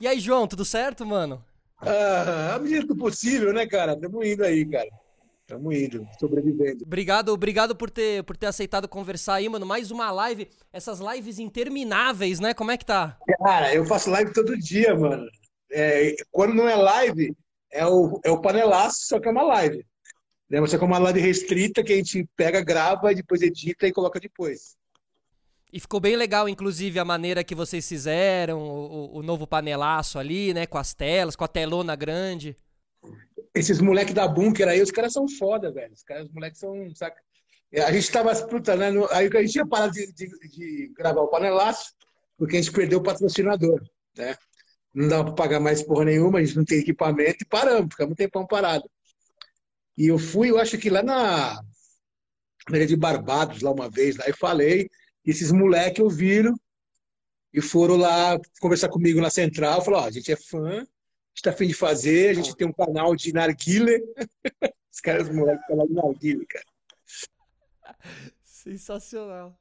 E aí, João, tudo certo, mano? Ah, à medida do possível, né, cara? Estamos indo aí, cara. Estamos indo, sobrevivendo. Obrigado, obrigado por ter, por ter aceitado conversar aí, mano. Mais uma live, essas lives intermináveis, né? Como é que tá? Cara, eu faço live todo dia, mano. É, quando não é live, é o, é o panelaço, só que é uma live. Né? Você é uma live restrita que a gente pega, grava, depois edita e coloca depois. E ficou bem legal, inclusive, a maneira que vocês fizeram, o, o novo panelaço ali, né? Com as telas, com a telona grande. Esses moleques da Bunker aí, os caras são foda, velho. Os caras, os moleques são, saca? A gente tava, puta, né? Aí a gente tinha parado de, de, de, gravar o panelaço, porque a gente perdeu o patrocinador, né? Não dava pra pagar mais porra nenhuma, a gente não tem equipamento e paramos, ficamos um tempão parado. E eu fui, eu acho que lá na Ilha de Barbados, lá uma vez, lá e falei, esses moleques ouviram e foram lá conversar comigo na central. Falaram: Ó, a gente é fã, a gente tá afim de fazer, a gente tem um canal de narguile. Os caras, os moleques, falam de narguile, cara. Sensacional.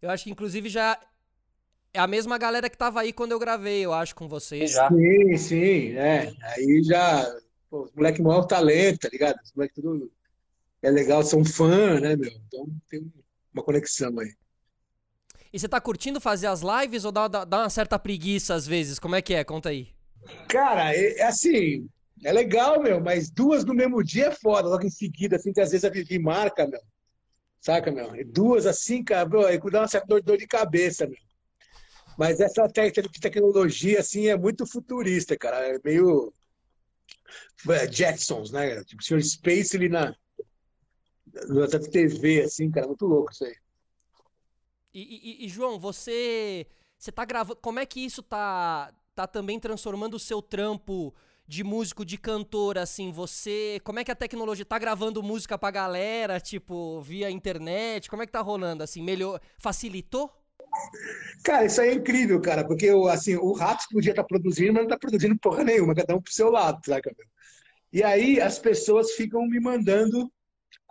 Eu acho que, inclusive, já é a mesma galera que tava aí quando eu gravei, eu acho, com vocês já. Sim, sim, é. Aí já. Pô, os moleques maior talento, tá ligado? Os moleques tudo. É legal, são fã, né, meu? Então tem uma conexão aí. E você tá curtindo fazer as lives ou dá, dá, dá uma certa preguiça às vezes? Como é que é? Conta aí. Cara, é, é assim, é legal, meu, mas duas no mesmo dia é foda, logo em seguida, assim, que às vezes a Vivi marca, meu. Saca, meu? Duas assim, cara, meu, aí dá uma certa dor, dor de cabeça, meu. Mas essa tecnologia, assim, é muito futurista, cara. É meio é, Jetsons, né? Tipo, o Sr. Space ali na, na TV, assim, cara, muito louco isso aí. E, e, e, João, você você tá gravando, como é que isso tá tá também transformando o seu trampo de músico, de cantor, assim, você, como é que a tecnologia tá gravando música pra galera, tipo, via internet, como é que tá rolando, assim, melhor, facilitou? Cara, isso aí é incrível, cara, porque assim, o Ratos podia estar tá produzindo, mas não tá produzindo porra nenhuma, cada um pro seu lado? E aí as pessoas ficam me mandando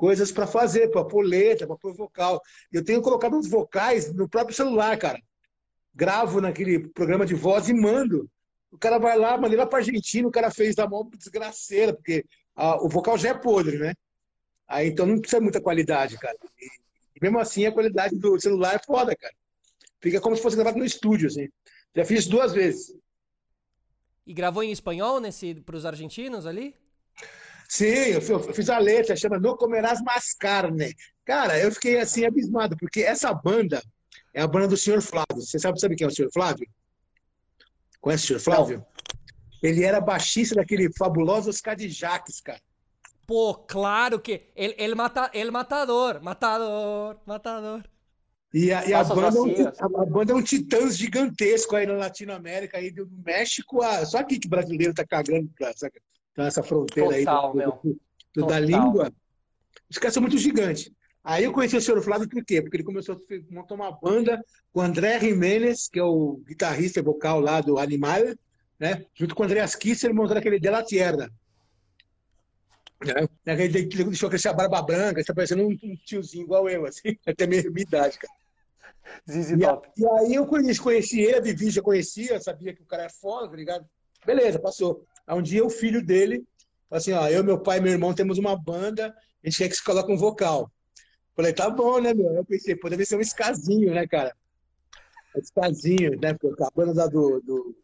coisas para fazer, para pôr letra, para pôr vocal. Eu tenho colocado os vocais no próprio celular, cara. Gravo naquele programa de voz e mando. O cara vai lá, mandei lá para Argentina, o cara fez da mão desgraceira, porque o vocal já é podre, né? Aí então não precisa muita qualidade, cara. E, e, mesmo assim a qualidade do celular é foda, cara. Fica como se fosse gravado no estúdio, assim. Já fiz duas vezes. E gravou em espanhol nesse para os argentinos ali? Sim, eu fiz a letra, chama Não Comerás Mais Carne. Cara, eu fiquei assim abismado, porque essa banda é a banda do Sr. Flávio. Você sabe, sabe quem é o Sr. Flávio? Conhece o Sr. Flávio? Não. Ele era baixista daquele fabuloso Oscar de Jaques, cara. Pô, claro que. Ele, ele, mata, ele matador, matador, matador. E a, e a banda, é um, a, banda é um titãs gigantesco aí na Latinoamérica, aí do México, a, só aqui que o brasileiro tá cagando pra, saca? Então, essa fronteira Total, aí do, do, da língua. Os caras são muito gigantes. Aí eu conheci o senhor Flávio por quê? Porque ele começou a montar uma banda com o André Jiménez, que é o guitarrista e vocal lá do Animal, né? junto com o André Kisser, montando aquele De La Tierra. Né? Ele deixou crescer a barba branca, está parecendo um, tiozinho igual eu, assim, até minha idade, cara. Zizi e, top. e aí eu conheci, conheci ele, a Vivi já conhecia, sabia que o cara é foda, tá ligado? Beleza, passou. Aí um dia o filho dele falou assim, ó, eu, meu pai e meu irmão temos uma banda, a gente quer que você coloque um vocal. Falei, tá bom, né, meu? Eu pensei, poderia ser um escasinho, né, cara? Escasinho, né? Porque a banda do, do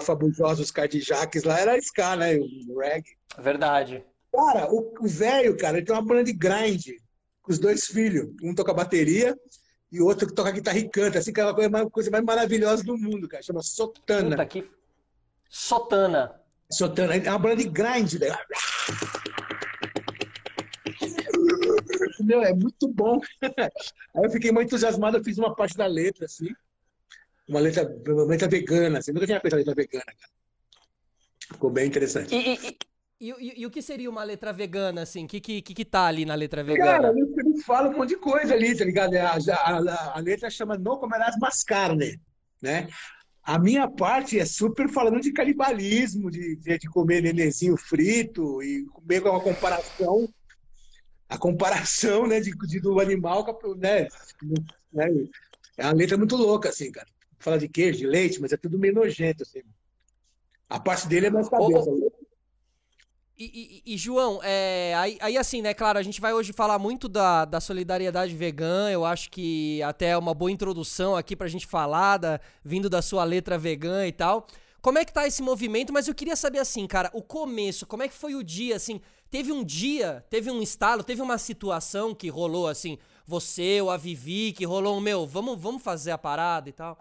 Fabulosos Cardijaques lá era ska, né? O reggae. Verdade. Cara, o velho, cara, ele tem uma banda de grind com os dois filhos. Um toca bateria e o outro que toca guitarra e canta. Assim, que é uma coisa mais maravilhosa do mundo, cara. Chama Sotana. Puta, que... Sotana. Sotana. É uma banda de grind, velho. Meu, é muito bom. Aí eu fiquei muito entusiasmado, eu fiz uma parte da letra, assim. Uma letra, uma letra vegana, assim. Nunca tinha feito a letra vegana, cara. Ficou bem interessante. E, e, e, e, o que seria uma letra vegana, assim? O que, que, que tá ali na letra vegana? Cara, eu fala um monte de coisa ali, tá ligado? A, a, a letra chama Não Comerás Mais Carne, né? A minha parte é super falando de canibalismo, de, de comer nenenzinho frito e comer com uma comparação, a comparação né, de, de do animal, né, né? É uma letra muito louca, assim, cara. Fala de queijo, de leite, mas é tudo meio nojento, assim. A parte dele é mais cabeça. Ô, e, e, e, João, é, aí, aí, assim, né, claro, a gente vai hoje falar muito da, da solidariedade vegana, eu acho que até é uma boa introdução aqui pra gente falar, da, vindo da sua letra vegana e tal. Como é que tá esse movimento? Mas eu queria saber assim, cara, o começo, como é que foi o dia, assim, teve um dia, teve um estalo, teve uma situação que rolou, assim, você ou a Vivi, que rolou meu, vamos, vamos fazer a parada e tal?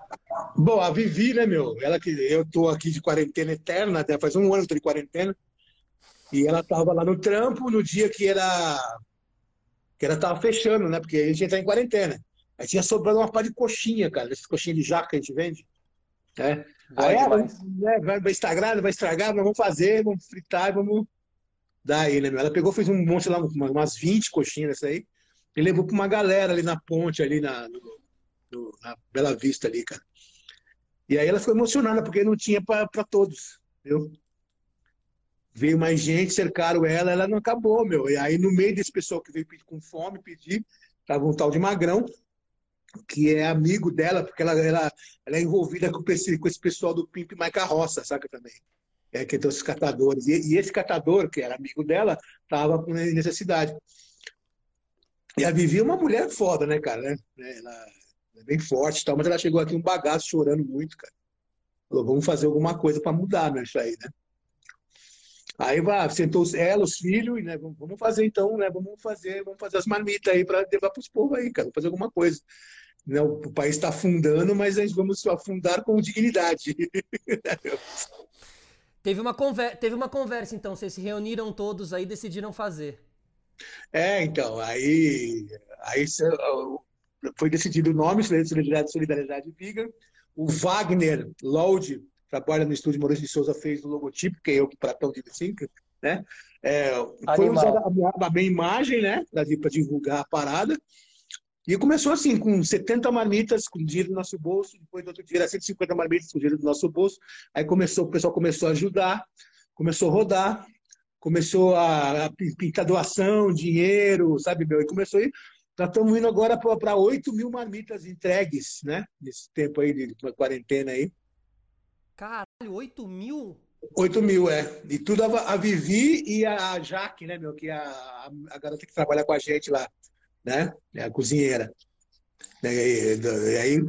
Bom, a Vivi, né, meu, ela que, eu tô aqui de quarentena eterna, né, faz um ano que tô de quarentena, e ela estava lá no trampo no dia que era que ela tava fechando, né? Porque a gente ia entrar em quarentena. Aí tinha sobrando uma pá de coxinha, cara, essas coxinhas de jaca que a gente vende. Né? Aí, ela, né, vai, vai estragar, vai estragar, nós vamos fazer, vamos fritar e vamos dar aí, né? Ela pegou, fez um monte lá, umas 20 coxinhas dessa aí, e levou para uma galera ali na ponte, ali na, no, no, na Bela Vista ali, cara. E aí ela ficou emocionada, porque não tinha para todos, viu? Veio mais gente, cercaram ela, ela não acabou, meu. E aí, no meio desse pessoal que veio com fome pedir, tava um tal de Magrão, que é amigo dela, porque ela, ela, ela é envolvida com esse, com esse pessoal do Pimp My Carroça, saca também? É, que tem os catadores. E, e, esse catador, que era amigo dela, tava com necessidade. E a Vivi é uma mulher foda, né, cara? Né? Ela é bem forte tal, mas ela chegou aqui um bagaço chorando muito, cara. Falou, vamos fazer alguma coisa para mudar, né, isso aí, né? Aí vai, sentou ela, os filhos, né? Vamos fazer então, né? Vamos fazer, vamos fazer as marmitas aí para levar para os povos aí, cara. Fazer alguma coisa. Não, né, o país está afundando, mas gente vamos afundar com dignidade. teve, uma conver... teve uma conversa, então, vocês se reuniram todos aí decidiram fazer. É, então, aí, aí foi decidido o nome, Solidariedade, Solidariedade Vegan. O Wagner Lode trabalha no estúdio Maurício de Souza, fez o logotipo, que é eu que Pratão de cinco, né? É, foi usada a minha, a minha imagem, né, para divulgar a parada. E começou assim, com 70 marmitas com dinheiro no nosso bolso, depois do outro dia era 150 marmitas com dinheiro no nosso bolso. Aí começou, o pessoal começou a ajudar, começou a rodar, começou a, a pintar doação, dinheiro, sabe, meu? E começou a ir. Nós estamos indo agora para 8 mil marmitas entregues, né? Nesse tempo aí de quarentena aí. Caralho, 8 mil? 8 mil, é. E tudo a, a Vivi e a Jaque, né, meu? Que é a, a garota que trabalha com a gente lá, né? É a cozinheira. E, e, e aí,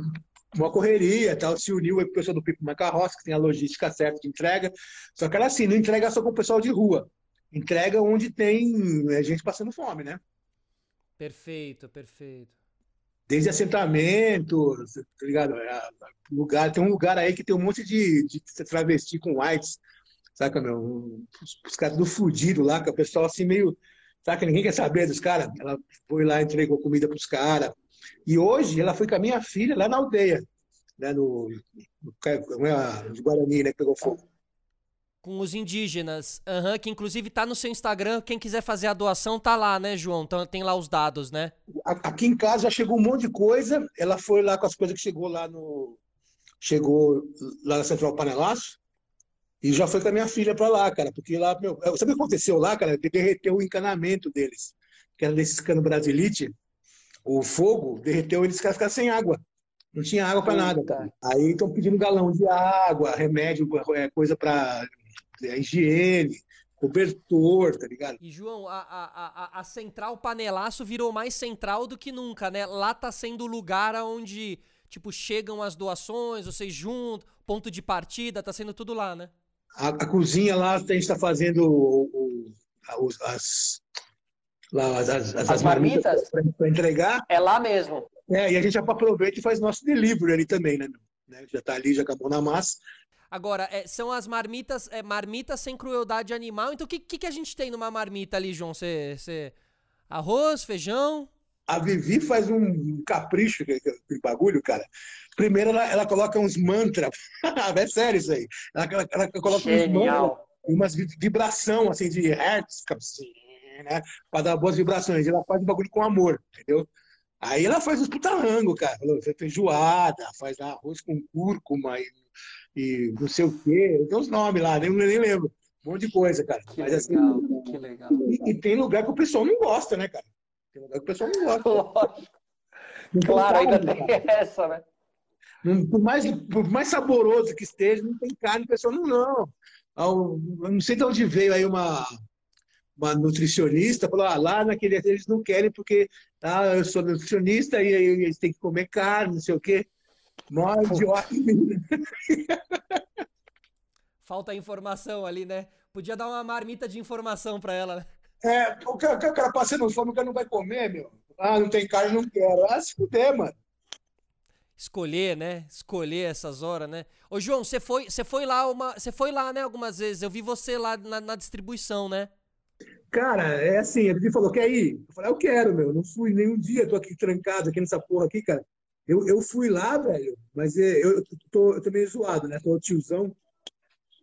uma correria, tal, se uniu com o pessoal do Pipo Macarroça, que tem a logística certa de entrega. Só que ela, assim, não entrega só com o pessoal de rua. Entrega onde tem é, gente passando fome, né? Perfeito, perfeito desde assentamentos, tá ligado? É, lugar, tem um lugar aí que tem um monte de, de travesti com whites, saca, meu? Os, os caras do fudido lá, que o pessoal assim meio. Saca, ninguém quer saber dos caras. Ela foi lá, entregou comida pros caras. E hoje ela foi com a minha filha lá na aldeia, né, no, no, no, no Guarani, né, que pegou fogo com os indígenas. Uhum, que inclusive tá no seu Instagram. Quem quiser fazer a doação tá lá, né, João? Então, tem lá os dados, né? Aqui em casa já chegou um monte de coisa. Ela foi lá com as coisas que chegou lá no. Chegou lá na Central Panelaço. E já foi com a minha filha para lá, cara. Porque lá, meu. Sabe o que aconteceu lá, cara? Derreteu o encanamento deles. Que era desses cano Brasilite. O fogo derreteu, eles ficaram sem água. Não tinha água para nada. Aí estão pedindo galão de água, remédio, é, coisa para a higiene, cobertor, tá ligado? E, João, a, a, a, a, central panelaço virou mais central do que nunca, né? Lá tá sendo o lugar onde, tipo, chegam as doações, vocês juntam, ponto de partida, tá sendo tudo lá, né? A, a cozinha lá, a gente está fazendo o, o, as, lá, as, as, as, as marmitas para entregar. É lá mesmo. É, e a gente aproveita e faz nosso delivery ali também, né? né? Já tá ali, já acabou na massa. Agora, é, são as marmitas, é, marmitas sem crueldade animal. Então, o que, que, que, a gente tem numa marmita ali, João? Cê, cê... Arroz, feijão? A Vivi faz um capricho, que, que bagulho, cara. Primeiro, ela, ela coloca uns mantras. é sério isso aí. Ela, ela, ela coloca Genial. uns mantras, umas vibração, assim, de hertz, assim, né? Pra dar boas vibrações. Ela faz um bagulho com amor, entendeu? Aí ela faz uns putarrango, cara. Feijoada, faz arroz com cúrcuma e e não sei o quê. Tem uns nomes lá, nem, nem lembro. Um monte de coisa, cara. Que Mas, assim, legal, assim, que legal. E, e, tem lugar que o pessoal não gosta, né, cara? Tem lugar que o pessoal não gosta. Lógico. Claro, ainda tem essa, né? Por, mais, por mais saboroso que esteja, não tem carne, o pessoal não, não. Eu não sei de onde veio aí uma, uma nutricionista, falou, ah, lá naquele eles não querem porque ah, eu sou nutricionista e, aí eles têm que comer carne, não sei o quê. Idiota. Falta informação ali, né? Podia dar uma marmita de informação para ela, né? É, o cara, o cara passando fome, o cara não vai comer, meu. Ah, não tem carne, não quero. Ah, se fuder, mano. Escolher, né? Escolher essas horas, né? Ô, João, você foi, você foi lá uma, você foi lá, né, algumas vezes. Eu vi você lá na, na distribuição, né? Cara, é assim, ele falou, quer ir? Eu falei, eu quero, meu. Não fui nenhum dia, tô aqui trancado aqui nessa porra aqui, cara. Eu, eu fui lá, velho, mas é, eu, eu, tô, eu tô meio zoado, né? Tô tiozão.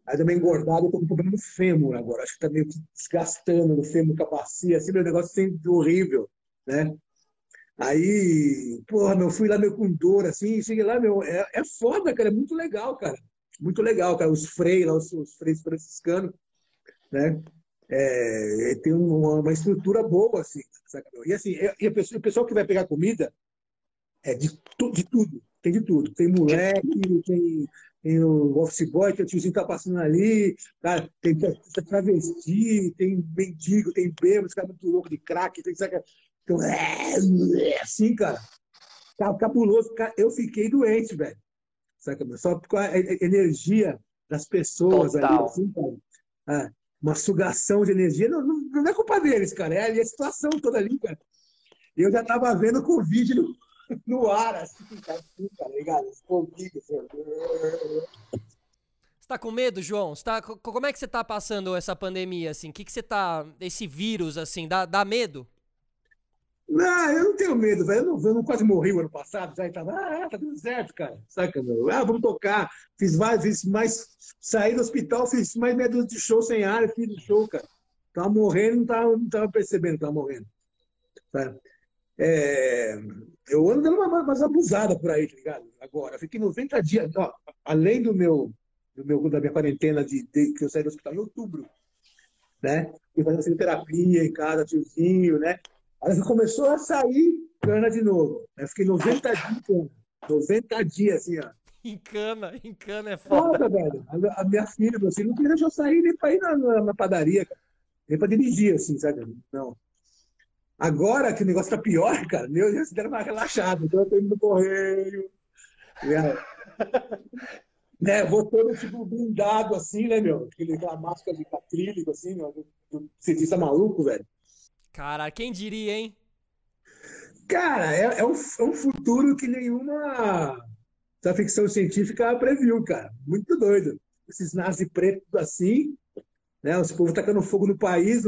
Aí também engordado, tô com problema no fêmur agora. Acho que tá meio desgastando no fêmur com a bacia, assim, meu negócio sempre horrível, né? Aí, porra, meu, fui lá meio com dor, assim, cheguei lá, meu, é, é foda, cara, é muito legal, cara. Muito legal, cara. Os freios lá, os, os freios franciscanos, né? É, tem uma, uma, estrutura boa, assim, saca? E assim, e a pessoa, o pessoal que vai pegar comida é de, tu, de tudo, tem de tudo. Tem moleque, tem tem o office boy, tem o tiozinho que tá passando ali, cara, tem travesti, tem mendigo, tem bêbado, esse cara é muito louco de crack, tem saca? Então, é, é assim, cara. Cabuloso. Cara, eu fiquei doente, velho. Saca? Só com a energia das pessoas Total. ali, assim, cara. É, uma sugação de energia. Não, não, não, é culpa deles, cara. É a situação toda ali, cara. Eu já tava vendo o Covid no, no ar, assim, assim tá ligado? Escondido, assim. Você tá com medo, João? Você tá, como é que você tá passando essa pandemia, assim? O que, que você tá... Esse vírus, assim, dá, dá medo? Não, eu não tenho medo, velho. Eu, não, eu não quase morri o ano passado, já tava, ah, tá tudo certo, cara. Saca, meu? Ah, vamos tocar. Fiz mais, fiz mais. Saí do hospital, fiz mais meia dúzia de show sem ar, fiz show, cara. Tava morrendo, não tava, não tava percebendo que tava morrendo. É, eu ando dando uma, umas abusada por aí, tá ligado? Agora, fiquei 90 dias, ó, além do meu, do meu, da minha quarentena de, de, que eu saí do hospital em outubro, né? E fazendo terapia em casa, tiozinho, né? Aí começou a sair cana de novo. Eu fiquei 90 dias, 90 dias, assim, ó. Em cana, em cana é foda. foda velho. A, a, minha filha, assim, não queria deixar eu sair nem pra ir na, na, na padaria, cara. Nem pra dirigir, assim, sabe? Não. Agora que o negócio tá pior, cara, meu Deus, deram uma relaxada. Então eu tô indo no correio. né, vou todo tipo blindado assim, né, meu? Aquela máscara de acrílico, assim, meu, do cientista maluco, velho. Cara, quem diria, hein? Cara, é, é, um, é um futuro que nenhuma da ficção científica previu, cara. Muito doido. Esses nazis pretos assim, né? Os povos tacando fogo no país,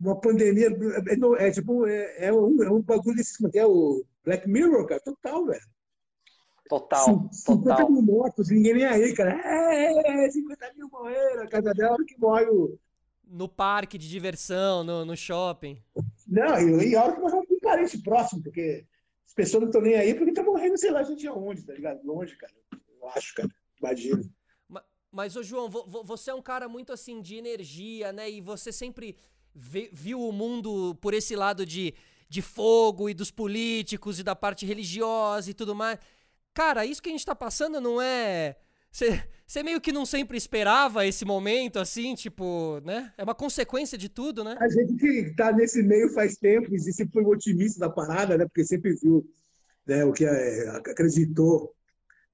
uma pandemia. É, é tipo, é, é, um, é um bagulho desse, que é o Black Mirror, cara, total, velho. Total, 50 total. mil mortos, ninguém nem aí, cara. É, 50 mil morreram, a cada dela que morre o. No parque de diversão, no, no shopping. Não, e, e a hora que morre um parente próximo, porque as pessoas não estão nem aí porque tá morrendo, sei lá, a gente aonde, tá ligado? Longe, cara. Eu acho, cara. Imagina. Mas, ô João, você é um cara muito assim de energia, né? E você sempre viu o mundo por esse lado de, de fogo e dos políticos e da parte religiosa e tudo mais. Cara, isso que a gente tá passando não é. Você meio que não sempre esperava esse momento, assim, tipo, né? É uma consequência de tudo, né? A gente que tá nesse meio faz tempo e sempre foi otimista da parada, né? Porque sempre viu né, o que é, acreditou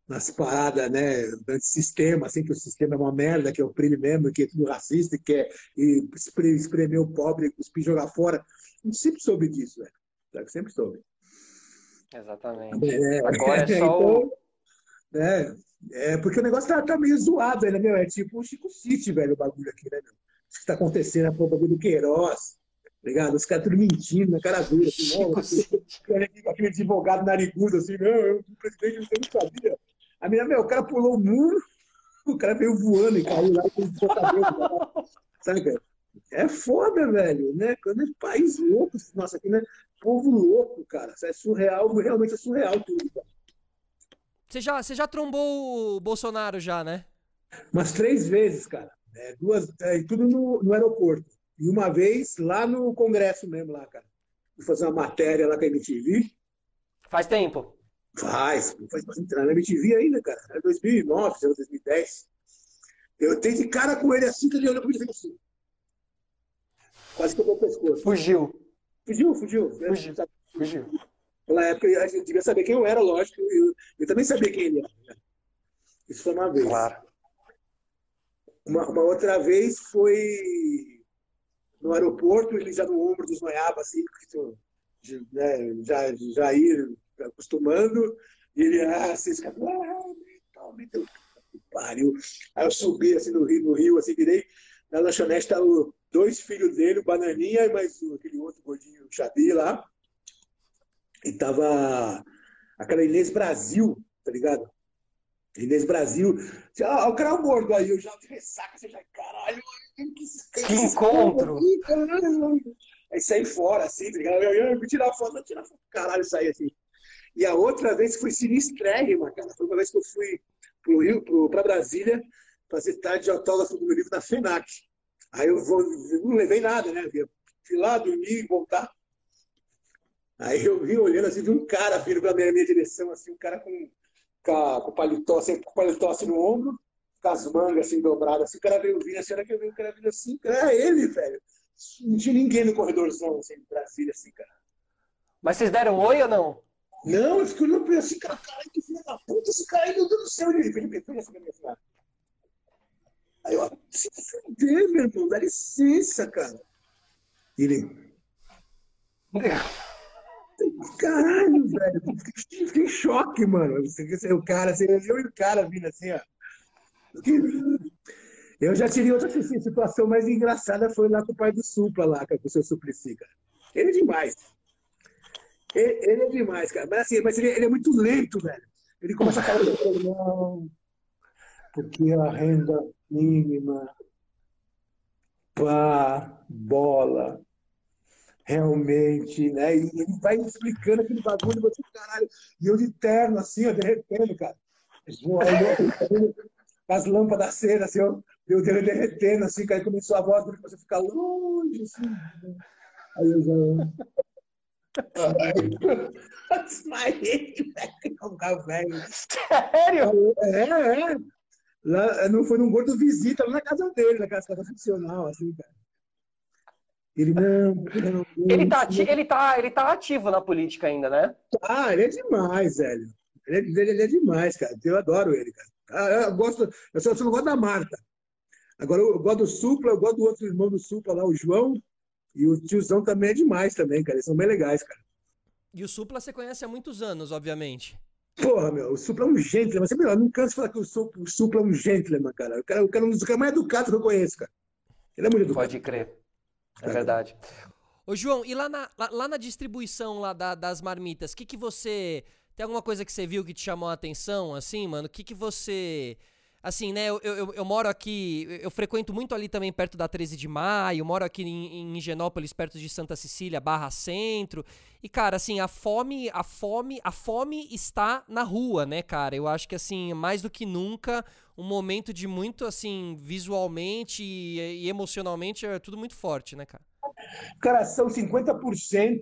nas paradas, né, sistema, assim, que o sistema é uma merda, que oprime mesmo, que é tudo racista, que quer e espremer o pobre, cuspir jogar fora. A gente sempre soube disso, velho. Sempre soube. Exatamente. É, Agora é só então, é, é, porque o negócio tá, tá meio zoado, né, meu? É tipo o Chico City, velho, o bagulho aqui, né, meu? O que tá acontecendo, a bagulho do Queiroz, tá ligado? Os caras tudo mentindo na cara dura, assim, não, aquele, aquele advogado narigudo, assim, não, o presidente não sabia. A menina, meu, o cara pulou o muro, o cara veio voando e caiu lá com o cabelo. Sabe, cara? É foda, velho, né? Quando é país louco, nossa, aqui, né? Povo louco, cara. É surreal, realmente é surreal tudo, cara. Você já, você já trombou o Bolsonaro já, né? Umas três vezes, cara. É, duas, é, tudo no, no aeroporto. E uma vez lá no Congresso mesmo, lá, cara. Fui fazer uma matéria lá com a MTV. Faz tempo? Faz, faz bastante na MTV ainda, cara. Era 2009, 2010. Eu tenho de cara com ele assim, que ele olhou pra mim assim. Quase que eu o pescoço. Fugiu. Fugiu, fugiu. Fugiu. Fugiu. Naquela época a gente devia saber quem eu era, lógico. Eu, eu também sabia quem ele era. Né? Isso foi uma vez. Claro. Uma, uma, outra vez foi no aeroporto, ele já no ombro dos noiabas, assim, né, já, já ir acostumando, e ele, ah, vocês assim, ah, meteu, pariu. Aí eu subi assim no Rio, no Rio assim, virei, na lanchonete tá o, dois filhos dele, o Bananinha e mais aquele outro gordinho, o Xabi lá. E tava aquela Inês Brasil, tá ligado? Inês Brasil. Ah, o cara é gordo aí, eu já de ressaca, você já, caralho, que, que, que encontro! Aqui, Aí saí fora, assim, tá ligado? Eu, eu, eu tirar foto, eu tirar foto, caralho, saí assim. E a outra vez foi sinistrérrima, cara. Foi uma vez que eu fui pro Rio, pro, pra Brasília, fazer tarde de autógrafo do meu livro na FENAC. Aí eu vou, não levei nada, né? Fui lá, dormir, voltar. Aí eu vi olhando assim, vi um cara vindo pra minha, minha direção, assim, um cara com, com, com paletó, assim, com paletó assim no ombro, com as mangas assim dobradas, assim, o cara veio vindo, assim, a que eu vi o cara vindo assim, cara, é ele, velho. Não tinha ninguém no corredorzão, assim, de Brasília, assim, cara. Mas vocês deram oi ou não? Não, eu fiquei olhando assim, cara, que filho da puta, esse cara aí, meu Deus do céu, ele, Felipe, assim, Felipe, Felipe. Aí eu, se fuder, meu irmão, dá licença, cara. Ele. Caralho, velho. Fiquei, fiquei em choque, mano. O cara, assim, eu e o cara vindo assim, ó. Eu já tirei outra situação mais engraçada, foi lá com o pai do Supla, lá, com o seu Suplicy, cara. Ele é demais. Ele, ele, é demais, cara. Mas assim, mas ele, ele é muito lento, velho. Ele começa a falar, não, porque a renda mínima, pá, bola, realmente, né? E ele vai explicando aquele bagulho, você, caralho, e eu de terno, assim, ó, derretendo, cara. As lâmpadas acesas, assim, ó, eu derretendo, assim, cara, começou a voz, você ficar longe, assim. Né? Aí eu já. Desmaiei, velho. Sério? É, é. Lá, não foi num gordo visita, lá na casa dele, na casa funcional, assim, cara. Ele não, não, ele, tá ativo, ele, tá, ele tá ativo na política ainda, né? Ah, ele é demais, velho. Ele, ele, ele é demais, cara. Eu adoro ele, cara. Ah, eu gosto, eu só, eu só não gosto da Marta. Agora eu gosto do Supla, eu gosto do outro irmão do Supla lá, o João. E o tiozão também é demais também, cara. Eles são bem legais, cara. E o Supla você conhece há muitos anos, obviamente. Porra, meu, o Supla é um gentleman. Você, meu, eu não canso de falar que o Supla, o Supla é um gentleman, cara. O cara, o cara é um dos caras mais educados que eu conheço, cara. Ele é muito educado. Pode crer. É verdade. Ô, João, e lá na, lá, lá na distribuição lá da, das marmitas, o que que você... Tem alguma coisa que você viu que te chamou a atenção, assim, mano? O que que você... Assim, né, eu, eu, eu, moro aqui, eu frequento muito ali também perto da 13 de maio, moro aqui em, em Higienópolis, perto de Santa Cecília, Barra Centro. E, cara, assim, a fome, a fome, a fome está na rua, né, cara? Eu acho que, assim, mais do que nunca, um momento de muito, assim, visualmente e, e emocionalmente, é tudo muito forte, né, cara? Cara, são 50%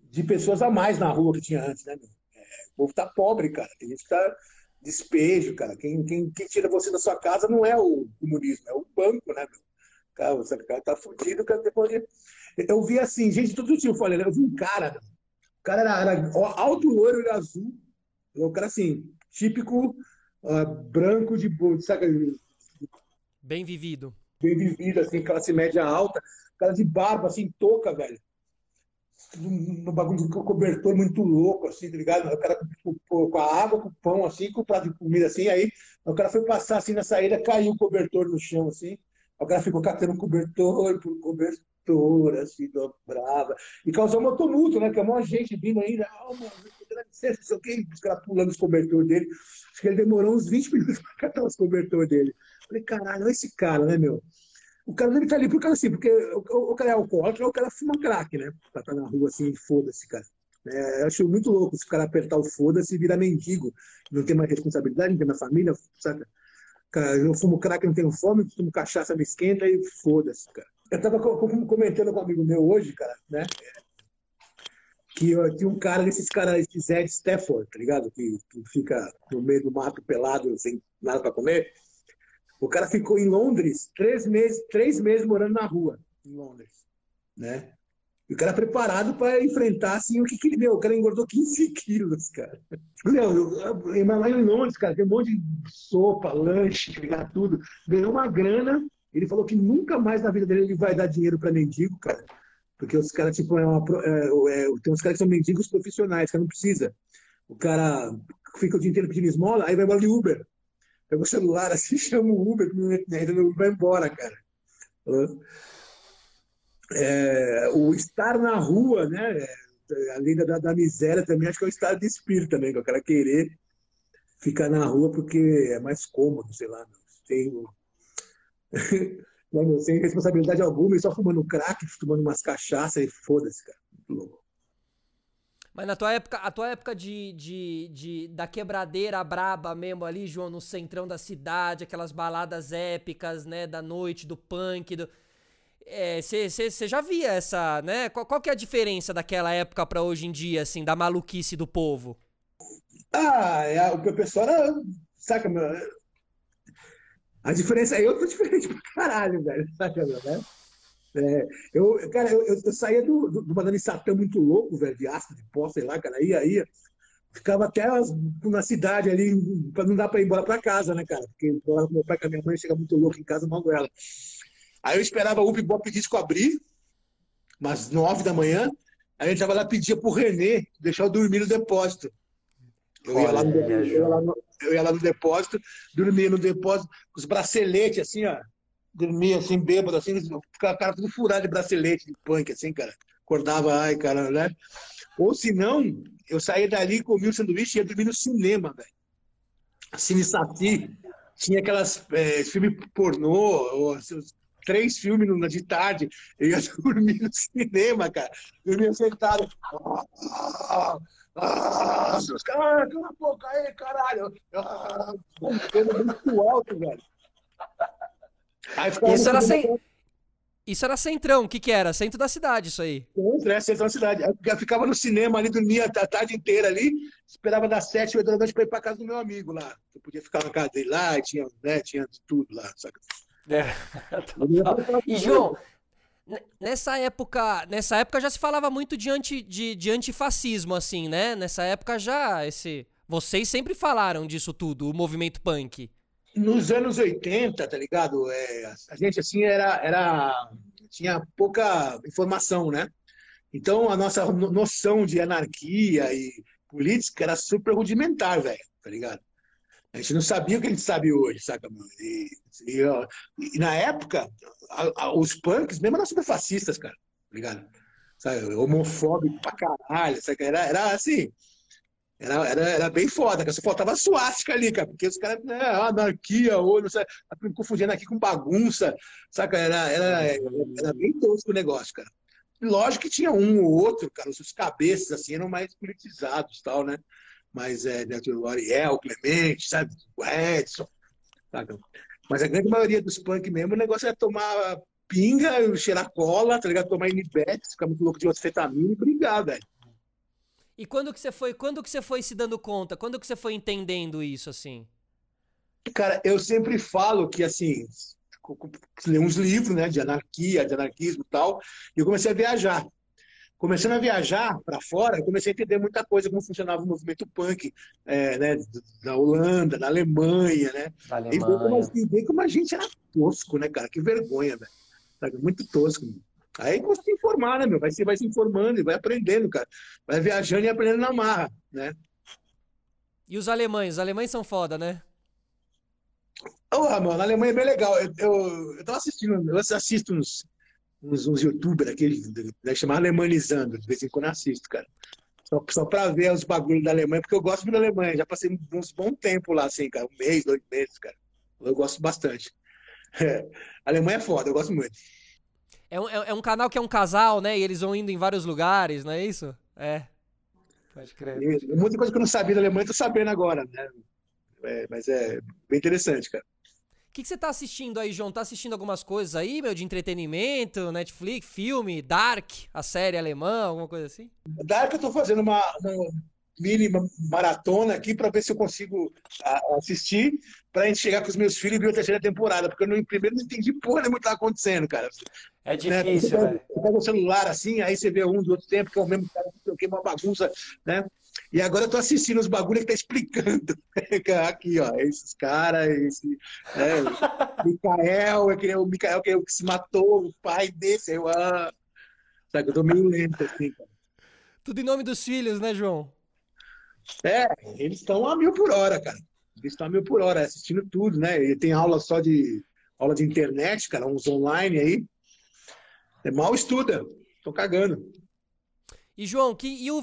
de pessoas a mais na rua que tinha antes, né, meu? É, o povo tá pobre, cara. Tem gente que tá despejo, cara. Quem, quem, quem, tira você da sua casa não é o comunismo, é o banco, né, meu? Cara, você cara tá fudido, cara, depois de... Eu vi assim, gente todo tipo, eu falei, eu vi um cara, o cara era, era alto, loiro e azul, o cara assim, típico uh, branco de, sabe? Bem vivido. Bem vivido, assim, classe média alta, cara de barba, assim, touca, velho no bagulho de cobertor muito louco, assim, tá ligado? O cara com, a água, com o pão, assim, com o prato de comida, assim, aí o cara foi passar, assim, na saída, caiu o cobertor no chão, assim, o cara ficou catando cobertor por cobertor, assim, dobrava, e causou um tumulto, né, que é uma gente vindo ainda, ah, mano, licença, não sei o que, os caras pulando os cobertores dele, acho que ele demorou uns 20 minutos para catar os cobertores dele. Falei, caralho, olha esse cara, né, meu? O cara deve estar ali porque assim, porque o, cara é alcoólatra o cara fuma crack, né? Pra estar na rua assim, foda-se, cara. É, eu acho muito louco se o cara apertar o foda-se e virar mendigo. Não tem mais responsabilidade, não tem mais família, saca? Cara, eu fumo crack, não tenho fome, fumo cachaça, me esquenta e foda-se, cara. Eu tava comentando com um amigo meu hoje, cara, né? que tinha um cara desses caras, esse Ed Stafford, tá ligado? Que, que fica no meio do mato pelado, sem nada para comer. O cara ficou em Londres três meses, três meses morando na rua, em Londres, né? E o cara preparado para enfrentar assim o que, que ele deu. O cara engordou 15 quilos, cara. Meu, lá em Londres, cara, tem um monte de sopa, lanche, tudo. Ganhou uma grana. Ele falou que nunca mais na vida dele ele vai dar dinheiro para mendigo, cara. Porque os caras, tipo, é uma, é, é, tem uns caras que são mendigos profissionais, que não precisa. O cara fica o dia inteiro pedindo esmola, aí vai embora de Uber. Pega o celular assim, chama o Uber, e vai embora, cara. É, o estar na rua, né? Além da, da miséria também, acho que é o estado de espírito também, que o cara querer ficar na rua porque é mais cômodo, sei lá. Tem, Não, sem responsabilidade alguma, e só fumando crack, tomando umas cachaças e foda-se, cara. Louco. Mas na tua época, a tua época de, de, de, da quebradeira braba mesmo ali, João, no centrão da cidade, aquelas baladas épicas, né, da noite, do punk, do... Você é, já via essa, né? Qual, qual que é a diferença daquela época para hoje em dia, assim, da maluquice do povo? Ah, é, o pessoal era, saca, meu, a diferença é eu tô diferente pra caralho, velho. Sabe, né? É, eu, cara, eu, eu saía do, do, do Madame Satã muito louco, velho, de ácido, de pó, sei lá, cara, ia, ia. Ficava até as, na cidade ali, pra não dar pra ir embora pra casa, né, cara? Porque com meu pai com a minha mãe, chega muito louco em casa, mando ela. Aí eu esperava o Up Bop Disco abrir, umas nove da manhã, aí a gente tava lá pedia pro Renê deixar eu dormir no depósito. Eu ia, lá no, eu, ia lá no, eu ia lá no depósito, dormia no depósito, com os braceletes, assim, ó. Dormia assim, bêbado, assim, ficava cara tudo furado de bracelete, de punk, assim, cara. Acordava, ai, cara, né? Ou se não, eu saía dali, comia o sanduíche e ia dormir no cinema, velho. Cine Sati, tinha aquelas é, filmes pornô, ou, assim, três filmes de tarde, eu ia dormir no cinema, cara. Dormia sentado. Ah, os caras, cala a boca aí, caralho. Ah, muito alto, velho. Isso era sem. Isso era centrão, o que que era? Centro da cidade, isso aí. Centro, é, centro da cidade. Eu ficava no cinema ali, dormia a tarde inteira ali, esperava das sete, oito da noite pra ir pra casa do meu amigo lá. Eu podia ficar na casa dele lá, e tinha, né, tinha tudo lá, saca? É. e, João, Nessa época, nessa época já se falava muito de, anti, de, de antifascismo, assim, né? Nessa época já esse. Vocês sempre falaram disso tudo, o movimento punk. Nos anos 80, tá ligado? É, a gente, assim, era, era. tinha pouca informação, né? Então a nossa noção de anarquia e política era super rudimentar, velho, tá ligado? A gente não sabia o que a gente sabe hoje, saca, mano? E, e, e na época, a, a, os punks mesmo eram super fascistas, cara, tá ligado? Sabe, homofóbico pra caralho, sabe? Era, era assim, era, era, era bem foda, cara. Só faltava suástica ali, cara, porque os caras, né, anarquia, não sei, tá confundindo aqui com bagunça, saca? Era, era, era bem tosco o negócio, cara. Lógico que tinha um ou outro, cara, os cabeças assim eram mais politizados tal, né? mas é, né, o Ariel, o Clemente, sabe? O Edson. Sabe? Mas a grande maioria dos punk mesmo, o negócio é tomar pinga, cheirar cola, tá ligado? Tomar Inibex, ficar muito louco de anfetamina e brigar, velho. E quando que você foi, quando que você foi se dando conta? Quando que você foi entendendo isso assim? Cara, eu sempre falo que assim, ler uns livros, né, de anarquia, de anarquismo e tal, e eu comecei a viajar. Começando a viajar para fora, comecei a entender muita coisa, como funcionava o movimento punk é, né, da Holanda, da Alemanha, né? Da Alemanha. E ver como, e ver como a gente era tosco, né, cara? Que vergonha, velho. Muito tosco. Meu. Aí você se informar, né, meu? Vai, você vai se informando e vai aprendendo, cara. Vai viajando e aprendendo na marra, né? E os alemães? Os alemães são foda, né? Oh, mano, a Alemanha é bem legal. Eu, eu, eu tava assistindo, eu assisto uns, uns, uns youtubers aqui, né, chamar Alemanizando, de vez em quando assisto, cara. Só, só pra ver os bagulhos da Alemanha, porque eu gosto muito da Alemanha. Já passei uns bom tempo lá, assim, cara. Um mês, dois meses, cara. Eu gosto bastante. É. A Alemanha é foda, eu gosto muito. É um, é, é um canal que é um casal, né? E eles vão indo em vários lugares, não é isso? É. Pode crer. Muita coisa que eu não sabia da Alemanha, tô sabendo agora, né? É, mas é bem interessante, cara. O que, que você tá assistindo aí, João? Tá assistindo algumas coisas aí, meu, de entretenimento, Netflix, filme, Dark, a série alemã, alguma coisa assim? Dark eu tô fazendo uma, uma mini maratona aqui para ver se eu consigo assistir para a gente chegar com os meus filhos e ver a terceira temporada, porque eu no primeiro não entendi porra nenhuma o que tá acontecendo, cara. É difícil, né? Você pega o celular assim, aí você vê um do outro tempo, que é o mesmo cara, que é uma bagunça, né? E agora eu tô assistindo os bagulhos que tá explicando. Aqui, ó, esses caras, esse. É, Mikael, aquele, o Mikael que, é o que se matou, o pai desse. Eu, ah, sabe, eu tô meio lento assim, cara. Tudo em nome dos filhos, né, João? É, eles estão a mil por hora, cara. Eles estão a mil por hora, assistindo tudo, né? E tem aula só de aula de internet, cara, uns online aí. É mal estuda, tô cagando. E João, que, e o,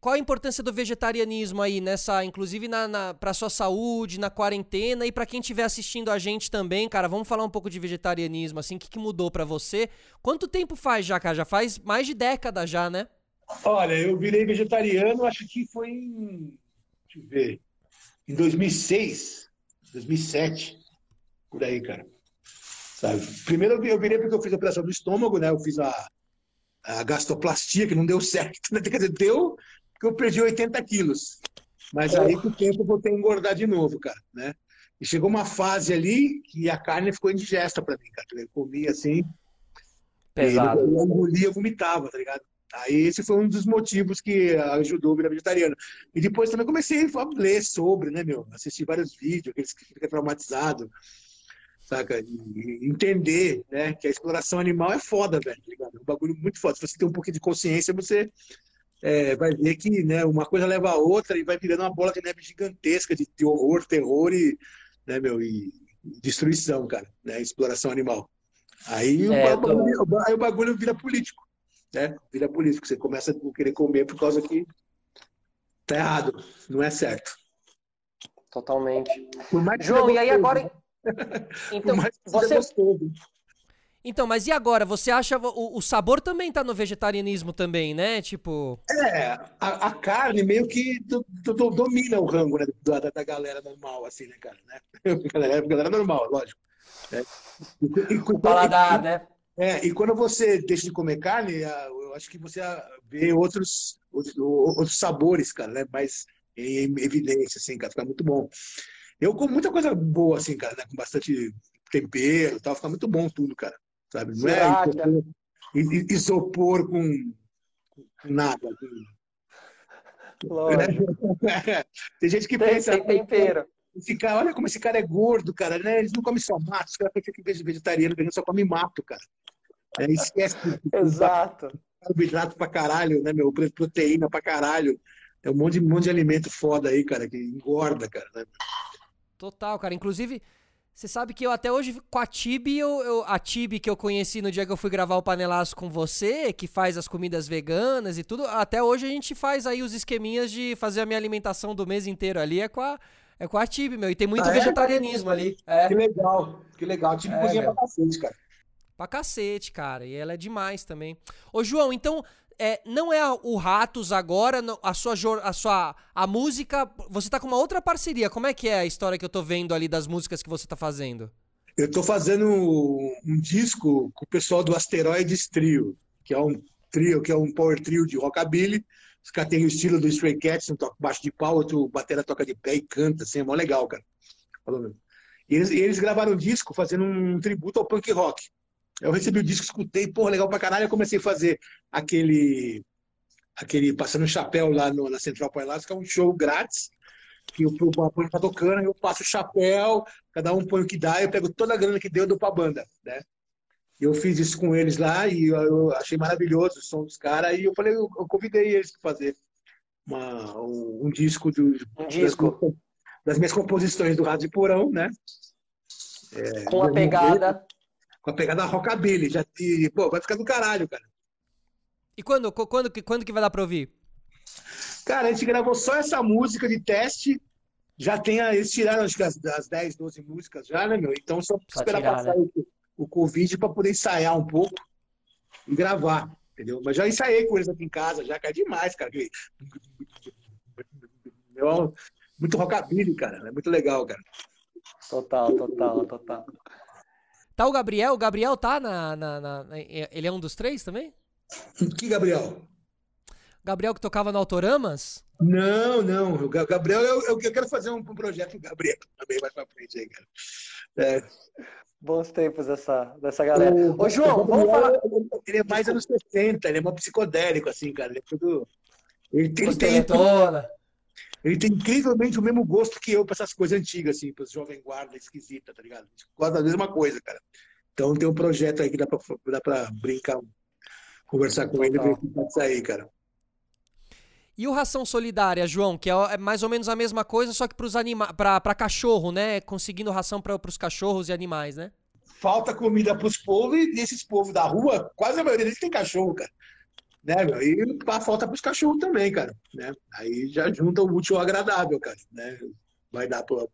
qual a importância do vegetarianismo aí nessa, inclusive na, na para sua saúde, na quarentena e para quem estiver assistindo a gente também, cara, vamos falar um pouco de vegetarianismo, assim, o que, que mudou para você? Quanto tempo faz já, cara? Já faz mais de década já, né? Olha, eu virei vegetariano, acho que foi em, deixa eu ver, em 2006, 2007, por aí, cara. Sabe? Primeiro eu virei porque eu fiz a operação do estômago, né? Eu fiz a a gastroplastia, que não deu certo. Né? Quer dizer, deu que eu perdi 80 quilos. Mas aí, com o tempo, eu voltei a engordar de novo, cara, né? E chegou uma fase ali que a carne ficou indigesta para mim, cara. Eu comia assim, Pesado. eu engolia, vomitava, tá ligado? Aí esse foi um dos motivos que ajudou a virar vegetariano. E depois também comecei a ler sobre, né, meu? Assisti vários vídeos, aqueles que ficam traumatizados saca? E entender, né, que a exploração animal é foda, velho, tá ligado? É um bagulho muito foda. Se você tem um pouquinho de consciência, você é, vai ver que né, uma coisa leva a outra e vai virando uma bola de neve gigantesca de, de horror, terror e, né, meu, e destruição, cara, né? Exploração animal. Aí, é, o bagulho, tô... aí o bagulho vira político, né? Vira político. Você começa a querer comer por causa que tá errado, não é certo. Totalmente. João, e aí agora então, você... Então, mas e agora? Você acha o, o sabor também tá no vegetarianismo também, né? Tipo. É, a, a carne meio que do, do, domina o rango né, da, da, galera normal, assim, né, cara? Né? Galera, galera normal, lógico. É. E, e, o paladar, né? É, e quando você deixa de comer carne, eu acho que você vê outros, outros, outros sabores, cara, né? Mais em evidência, assim, cara, fica muito bom. Eu como muita coisa boa, assim, cara, né? Com bastante tempero e tal, fica muito bom tudo, cara. Sabe? Não é isopor, isopor com, com nada. Tem gente que tem, pensa. Tem tempero. Esse cara, olha como esse cara é gordo, cara, né? Eles não comem só mato, os caras que vegetariano, só come mato, cara. É, esquece. Exato. Carboidrato pra caralho, né, meu? Proteína pra caralho. É um monte de, um monte de alimento foda aí, cara, que engorda, cara. Né? Total, cara. Inclusive, você sabe que eu até hoje, com a Tibi, eu, eu, a Tibi que eu conheci no dia que eu fui gravar o panelaço com você, que faz as comidas veganas e tudo, até hoje a gente faz aí os esqueminhas de fazer a minha alimentação do mês inteiro ali, é com a, é com a Tibi, meu. E tem muito ah, é? vegetarianismo é? ali. É. Que legal, que legal. A Tibi é, cozinha meu. pra cacete, cara. Pra cacete, cara. E ela é demais também. Ô, João, então, é, não é o Ratos agora, a sua, a sua a música, você tá com uma outra parceria. Como é que é a história que eu tô vendo ali das músicas que você tá fazendo? Eu tô fazendo um disco com o pessoal do Asteroides Trio, que é um trio, que é um power trio de rockabilly. Os caras têm o estilo do Stray Cats, um toca baixo de pau, outro batera toca de pé e canta, assim, é mó legal, cara. E eles, eles gravaram um disco fazendo um tributo ao punk rock. Eu recebi o disco, escutei, porra, legal pra caralho. Eu comecei a fazer aquele, aquele passando o chapéu lá no, na Central Pailados, que é um show grátis. Que o apoio tá tocando, eu passo o chapéu, cada um põe o que dá, eu pego toda a grana que deu, eu dou pra banda, né? Eu fiz isso com eles lá e eu achei maravilhoso o som dos caras. E eu falei, eu, eu convidei eles para fazer uma, um, um, disco, do, um disco. Das, das, minhas composições do Rádio Porão, né? É, com a pegada com a pegada rockabilly. Já, e, pô, vai ficar do caralho, cara. E quando, quando, quando que vai dar pra ouvir? Cara, a gente gravou só essa música de teste. Já tem. A, eles tiraram acho que as, as 10, 12 músicas já, né, meu? Então só, só esperar tirar, passar né? o, o Covid pra poder ensaiar um pouco e gravar, entendeu? Mas já ensaiei com eles aqui em casa, já, que é demais, cara. Meu, muito rockabilly, cara. É muito legal, cara. Total, total, total. Tá o Gabriel? O Gabriel tá na, na, na, Ele é um dos três também? Que Gabriel? Gabriel que tocava no Autoramas? Não, não. O Gabriel, eu, eu quero fazer um, um projeto com o Gabriel também mais pra frente aí, cara. É. Bons tempos dessa, dessa galera. O, Ô, João, vamos falar. Ele é mais anos 60, ele é mais psicodélico, assim, cara. Ele é tudo. Ele, ele tem. Ele tem incrivelmente o mesmo gosto que eu para essas coisas antigas, assim, para os jovem guarda esquisita, tá ligado? A gosta da mesma coisa, cara. Então tem um projeto aí que dá para brincar, conversar com ele e ver o que pode sair, cara. E o Ração Solidária, João, que é, é mais ou menos a mesma coisa, só que para anima para cachorro, né? Conseguindo ração para os cachorros e animais, né? Falta comida para os povos e esses povos da rua, quase a maioria deles tem cachorro, cara. Né, meu? E falta para os cachorros também, cara. Né? Aí já junta o útil ao agradável, cara. Né? Vai dar para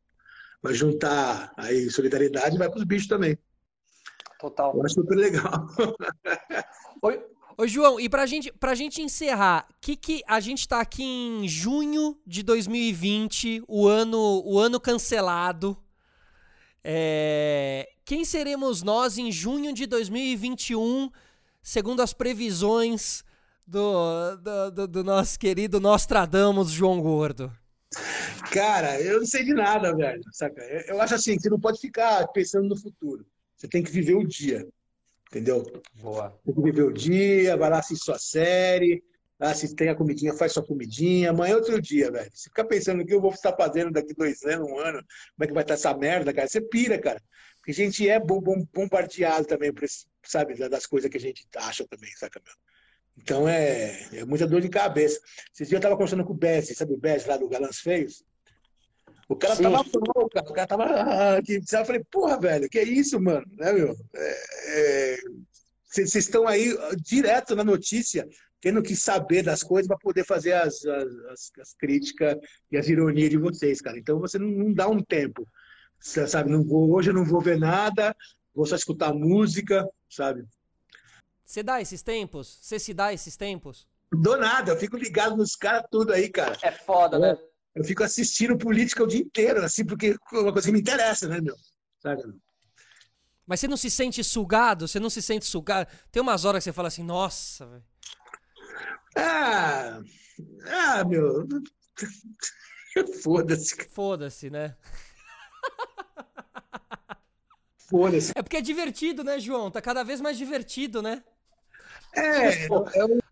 vai juntar aí solidariedade e vai para os bichos também. Total. Eu acho super legal. Oi, Ô, João, e pra gente, pra gente encerrar, que que a gente tá aqui em junho de 2020, o ano, o ano cancelado. É, quem seremos nós em junho de 2021, segundo as previsões do, do, do, do nosso querido Nostradamus João Gordo? Cara, eu não sei de nada, velho. Saca? Eu acho assim, que você não pode ficar pensando no futuro. Você tem que viver o dia. Entendeu? Boa. Tem que viver o dia, vai lá assistir sua série, ah, se tem a comidinha, faz sua comidinha. Amanhã é outro dia, velho. Se ficar pensando o que eu vou estar fazendo daqui dois anos, um ano, como é que vai estar essa merda, cara, você pira, cara. Porque a gente é bombardeado também, por esse, sabe, das coisas que a gente acha também, saca, meu? Então é, é muita dor de cabeça. Esses dias eu conversando com o Bez, sabe o Bez lá do Galãs Feios? O cara Sim. tava mal, cara. O cara tava. Ah, eu falei, porra, velho, que é isso, mano? Né, meu? Vocês é, é, estão aí direto na notícia, tendo que saber das coisas para poder fazer as, as, as, críticas e as ironias de vocês, cara. Então você não, não dá um tempo. Você, sabe, não vou, hoje eu não vou ver nada, vou só escutar música, sabe? Você dá esses tempos? Você se dá esses tempos? Dou nada, eu fico ligado nos caras tudo aí, cara. É foda, né? eu fico assistindo política o dia inteiro, assim, porque é uma coisa que me interessa, né, meu? Sabe? Mas você não se sente sugado? Você não se sente sugado? Tem umas horas que você fala assim, nossa, velho. Ah, ah, meu. Foda-se. Foda-se, né? Foda-se. É porque é divertido, né, João? Tá cada vez mais divertido, né? É, é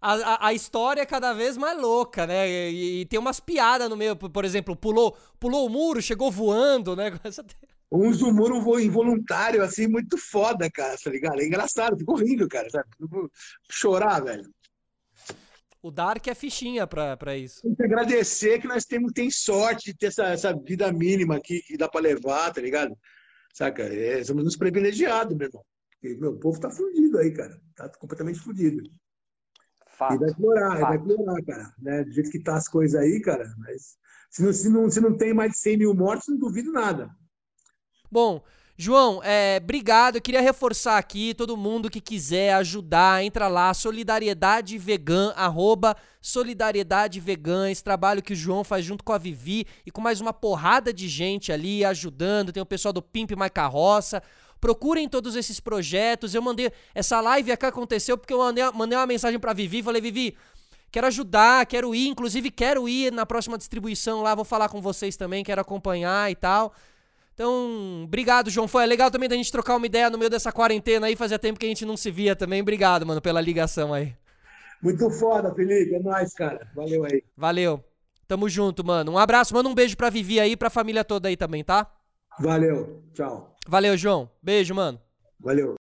a, a, história é cada vez mais louca, né? E, e tem umas piadas no meio, por exemplo, pulou, pulou o muro, chegou voando, né? Muro voo involuntário, assim, muito foda, cara, tá ligado? É engraçado, fico rindo, cara, sabe? Chorar, velho. O Dark é fichinha pra, pra isso. Tem que agradecer que nós temos, tem sorte de ter essa, essa vida mínima aqui que dá pra levar, tá ligado? Saca? É, somos uns privilegiados, meu irmão. Porque, meu, o povo tá fudido aí, cara. Tá completamente fudido. Fato. E vai piorar, Fato. vai piorar, cara. Né? Do jeito que tá as coisas aí, cara. Mas se não, se, não, se não tem mais de 100 mil mortos, não duvido nada. Bom, João, é, obrigado. Eu queria reforçar aqui, todo mundo que quiser ajudar, entra lá, Solidariedade Vegan, arroba Solidariedade Vegan, esse trabalho que o João faz junto com a Vivi e com mais uma porrada de gente ali ajudando. Tem o pessoal do Pimp My Carroça, Procurem todos esses projetos. Eu mandei. Essa live aqui aconteceu porque eu mandei, mandei uma mensagem pra Vivi. Falei, Vivi, quero ajudar, quero ir. Inclusive, quero ir na próxima distribuição lá. Vou falar com vocês também, quero acompanhar e tal. Então, obrigado, João. Foi legal também da gente trocar uma ideia no meio dessa quarentena aí. Fazia tempo que a gente não se via também. Obrigado, mano, pela ligação aí. Muito foda, Felipe. É nóis, cara. Valeu aí. Valeu. Tamo junto, mano. Um abraço. Manda um beijo pra Vivi aí e pra família toda aí também, tá? Valeu. Tchau. Valeu, João. Beijo, mano. Valeu.